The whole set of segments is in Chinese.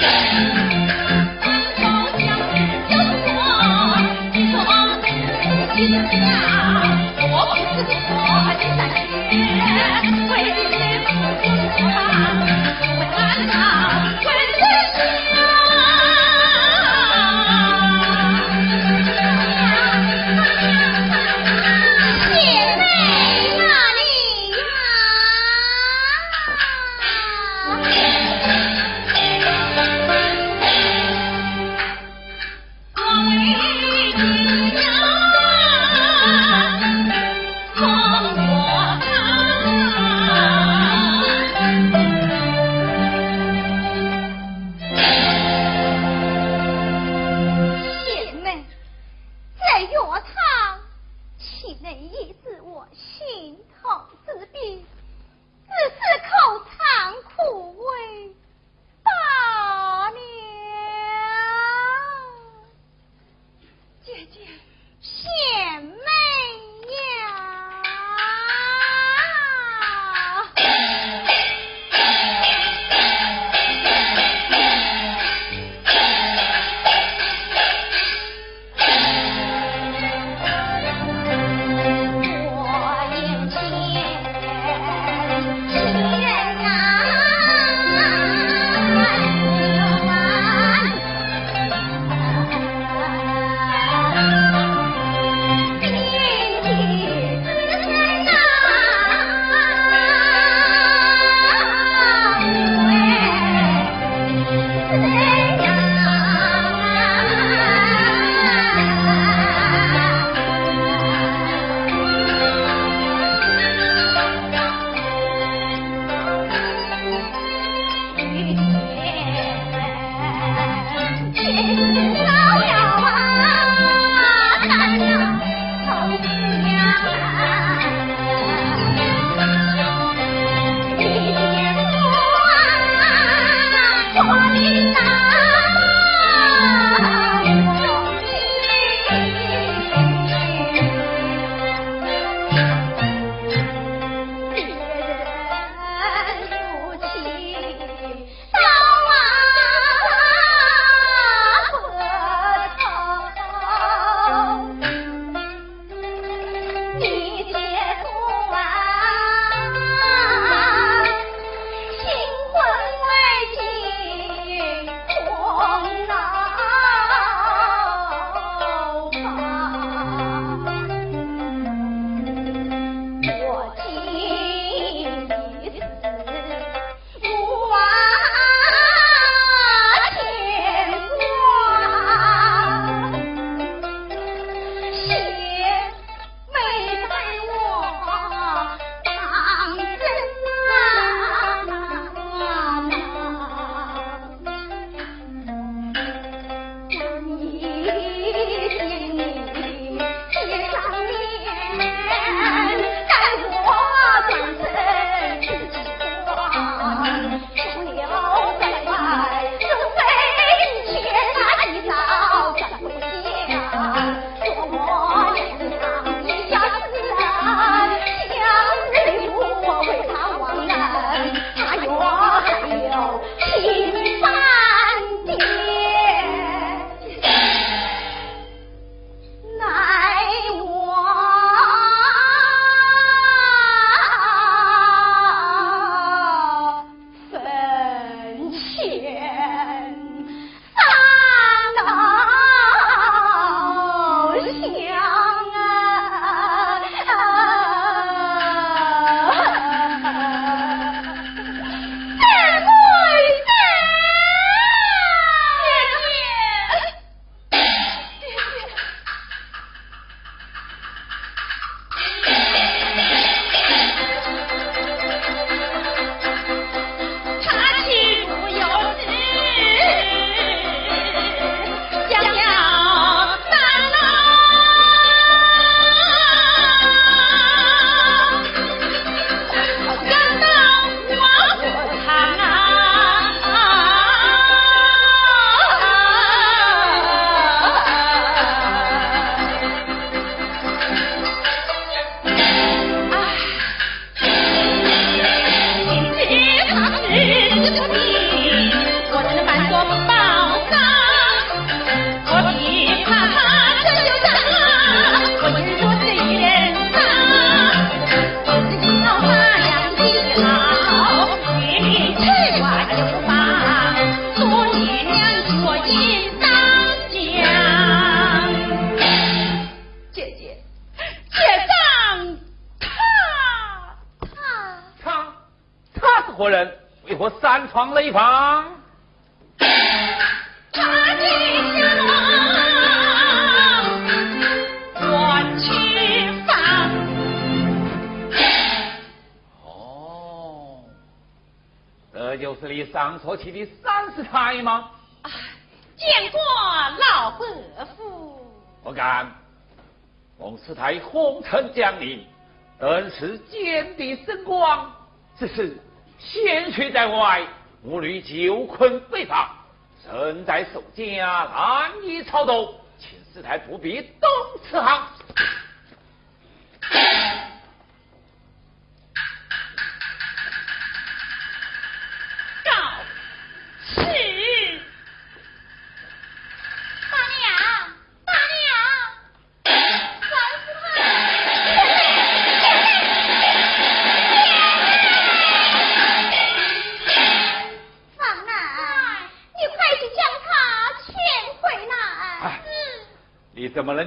三宝降脂消毒多你说这多多三天闯雷房？他的下王去房。哦，这就是你上错去的三师太吗？见过老伯父。不敢。王师太红尘降临，恩师见地神光，只是鲜血在外，我女久困被罚，身在守家，难以操动，请师太不必动此行。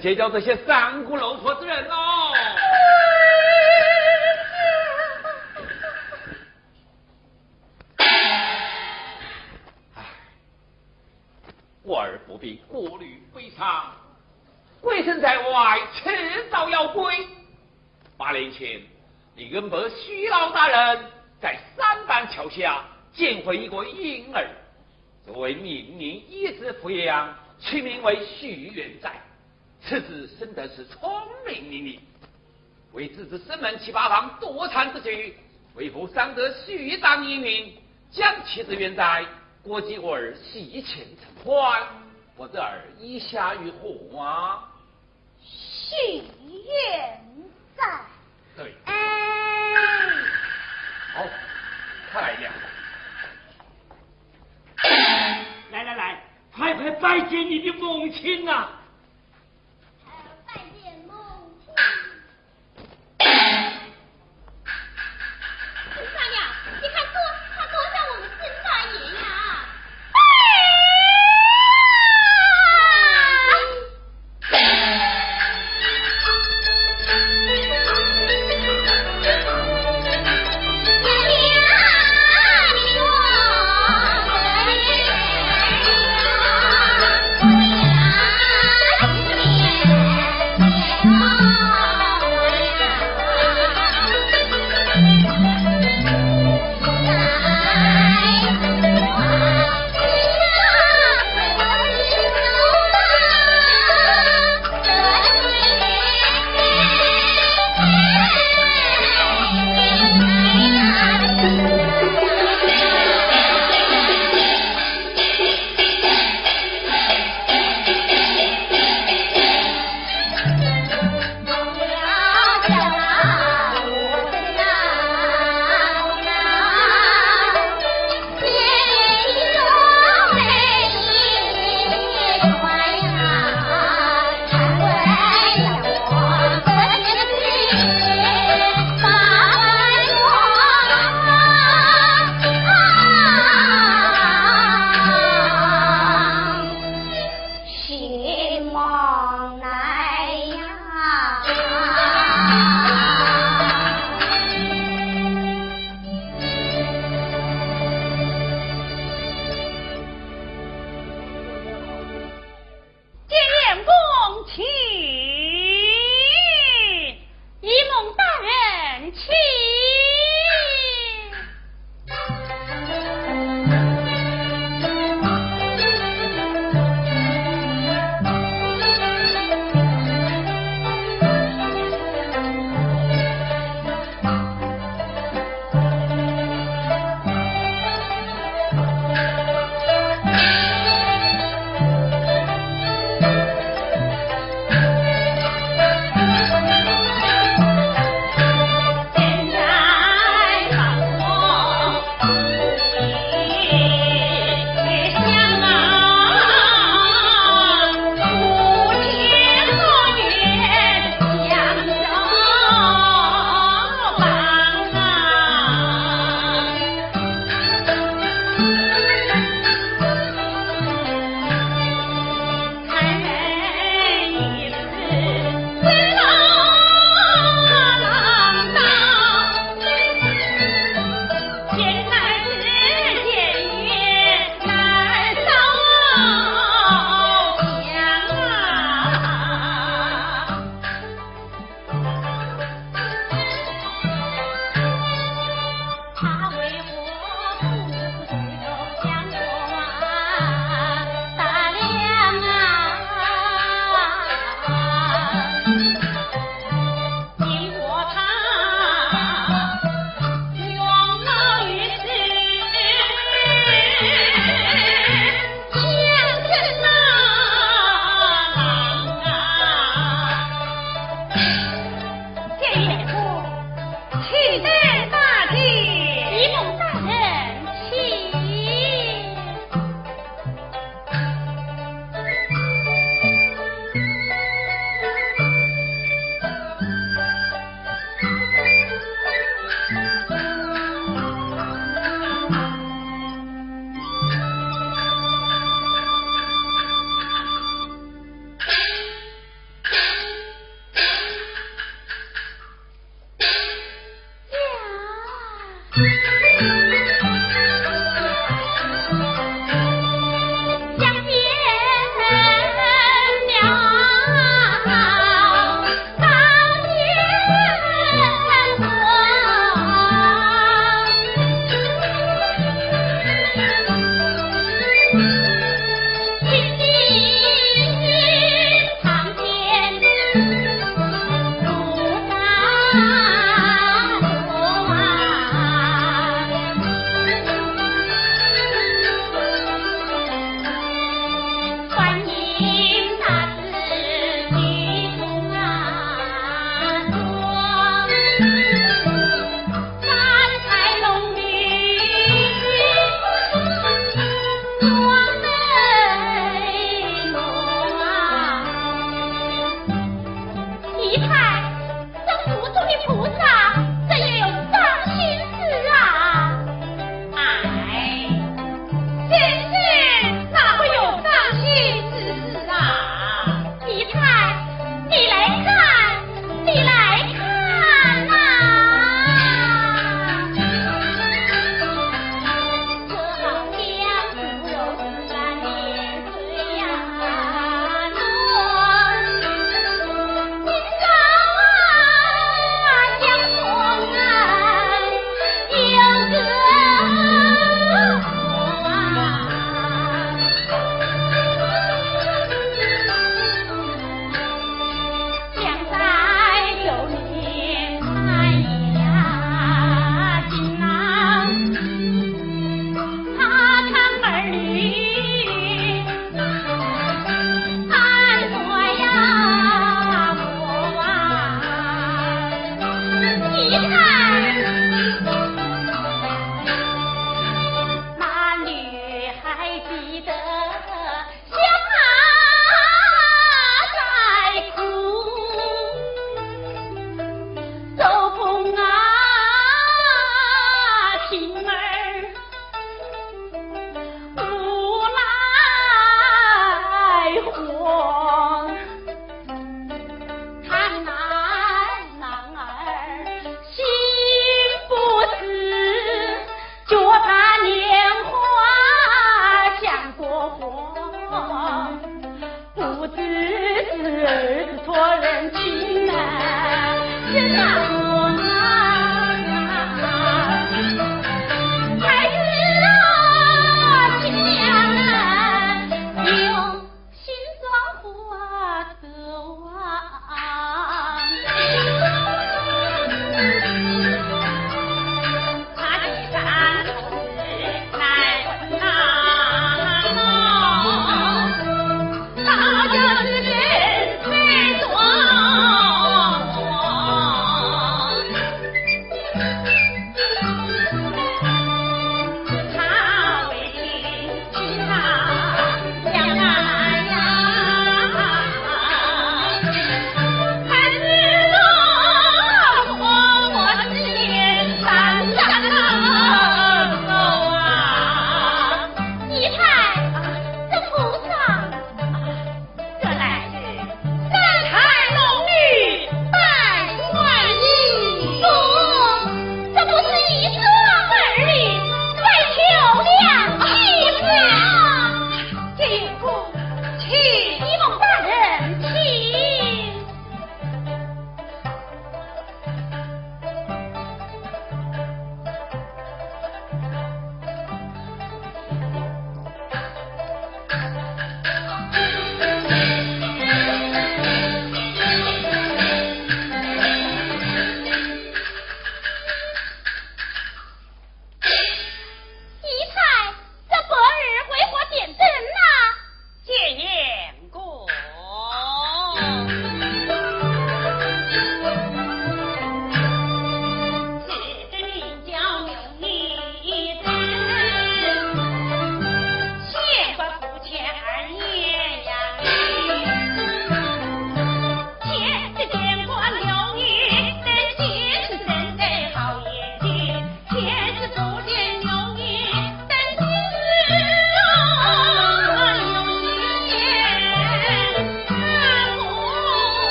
结交这些三姑六婆之人呢？唉，我儿不必过虑悲伤，鬼神在外，迟早要归。八年前，你跟伯徐老大人在三板桥下捡回一个婴儿，作为命令一直抚养，取名为徐元载。此子生的是聪明伶俐，为子子生门七八方多产之举，为父尚得续当一名，将妻子远在，国计我儿细钱成欢，我这儿以下于何啊？续愿在。对。好，太亮了。来来来，快快拜见你的母亲呐！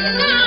Thank you.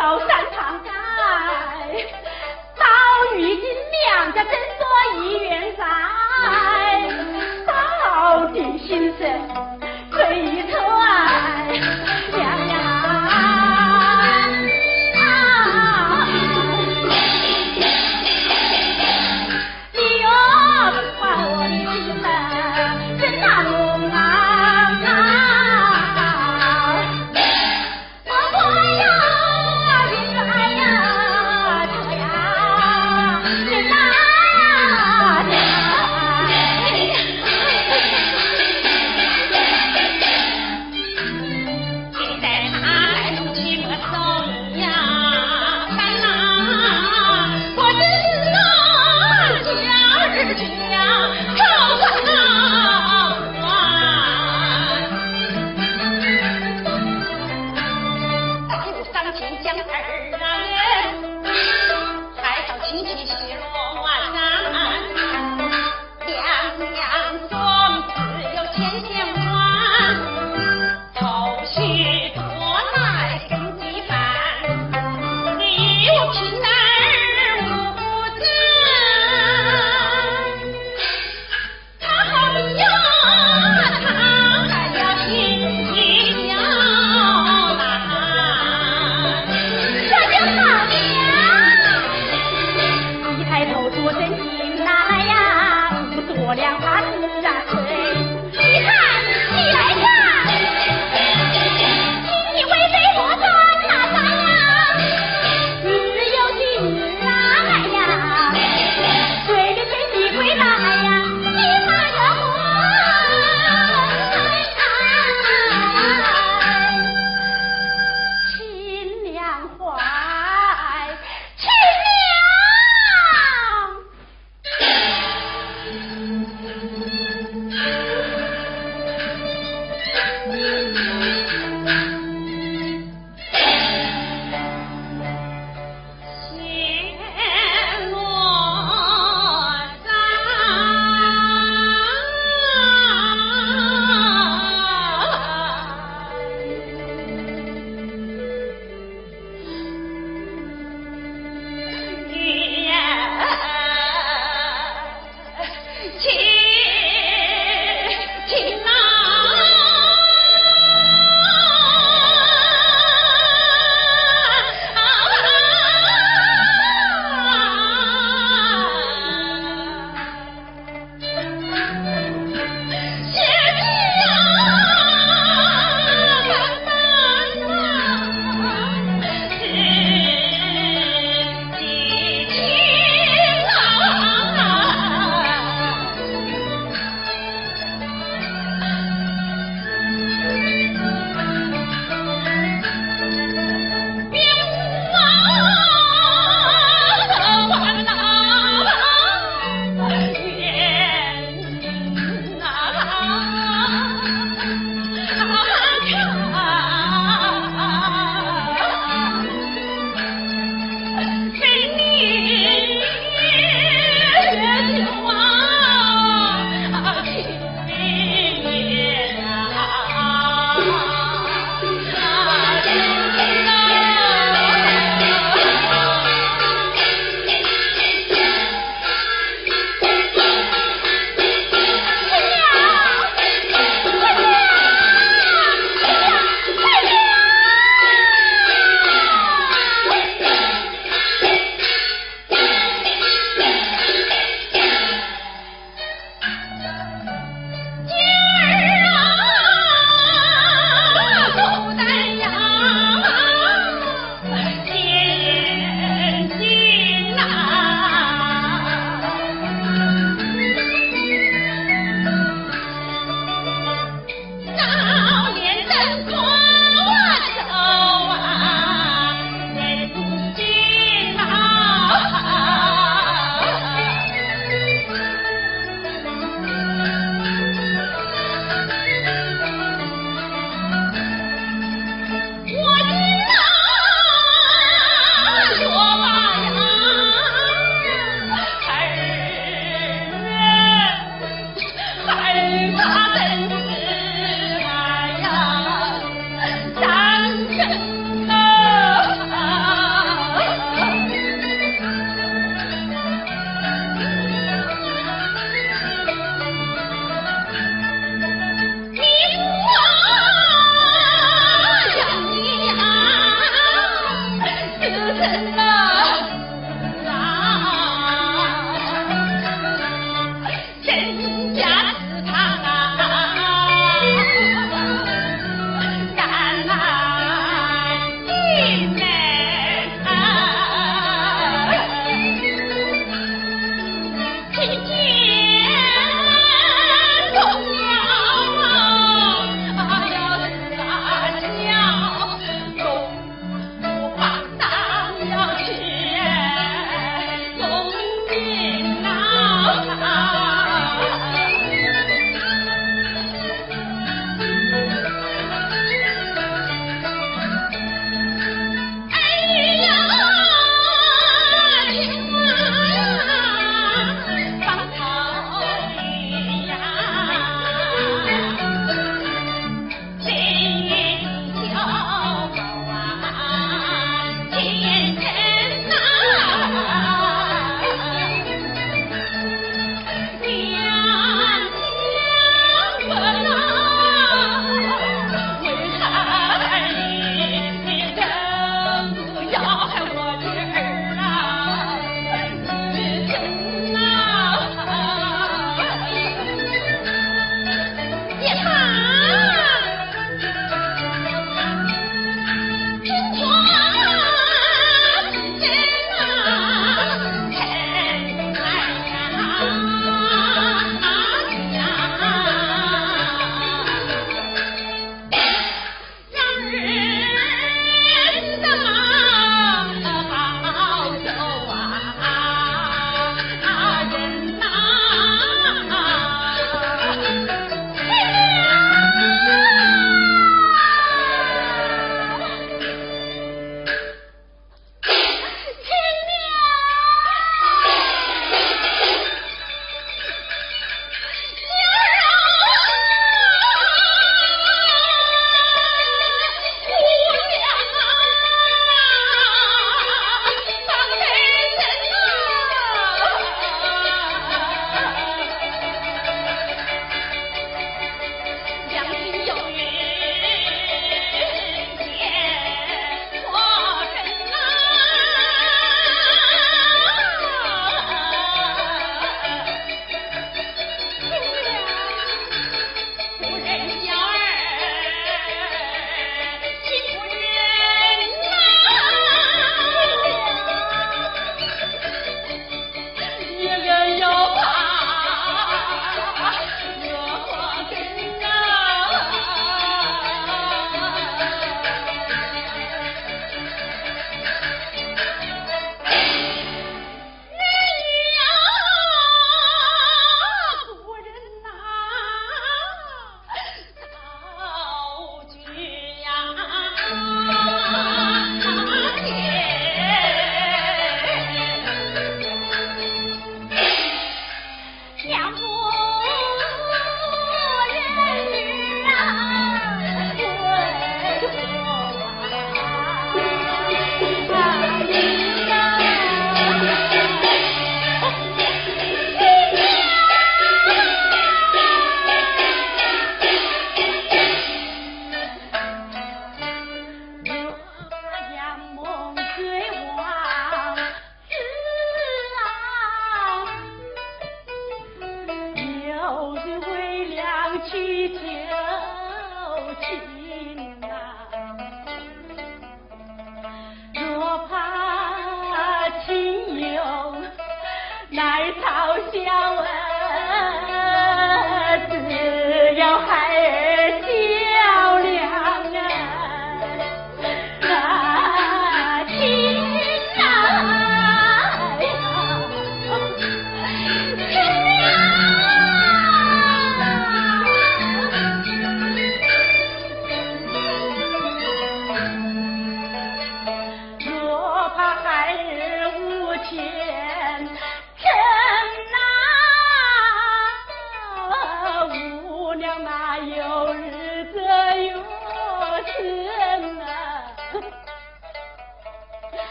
thousand.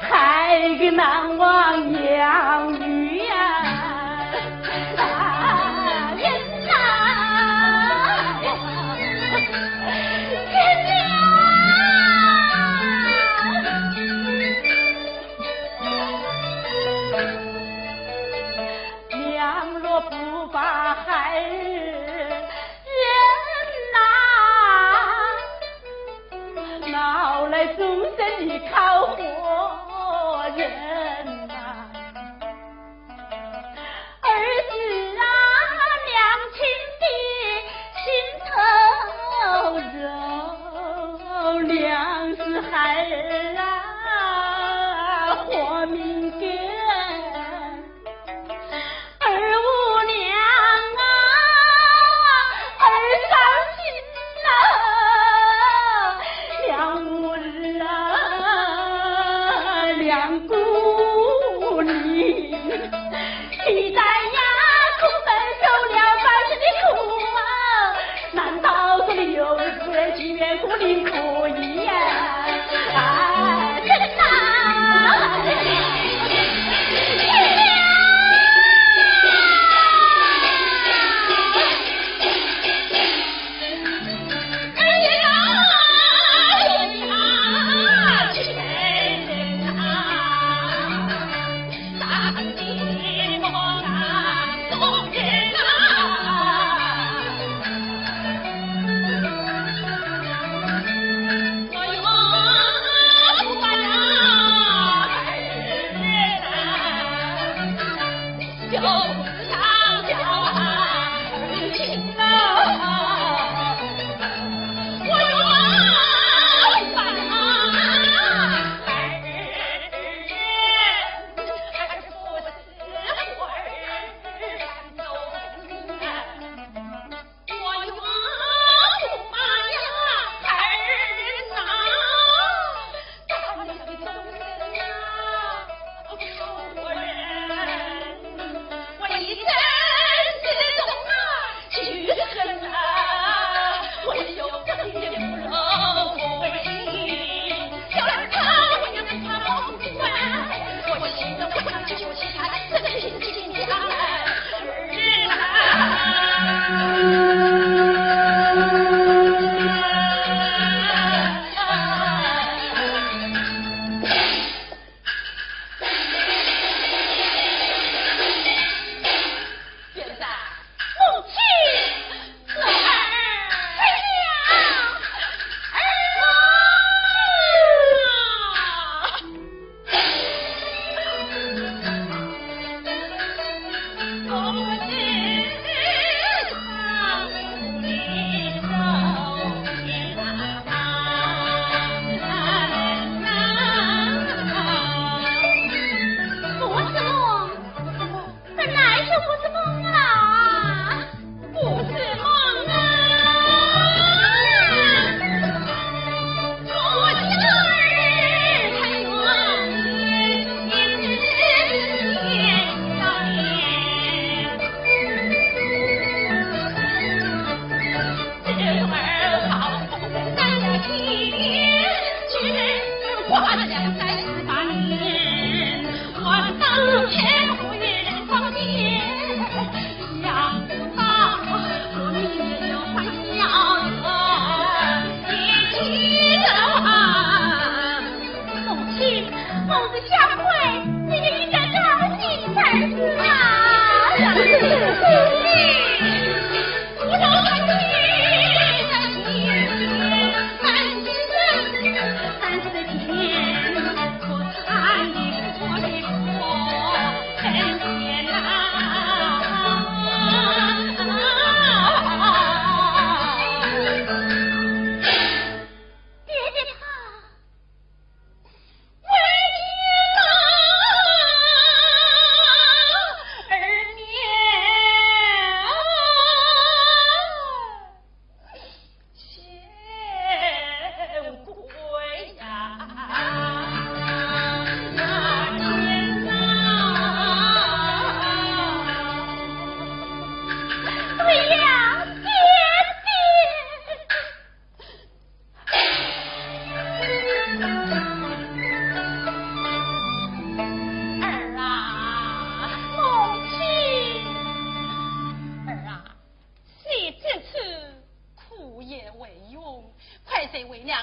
还给难忘娘。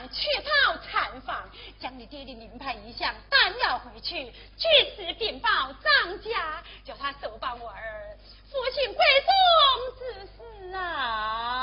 去到禅房，将你爹的灵牌遗像搬了回去，据此禀报张家，叫他手办我儿父亲贵重之事啊。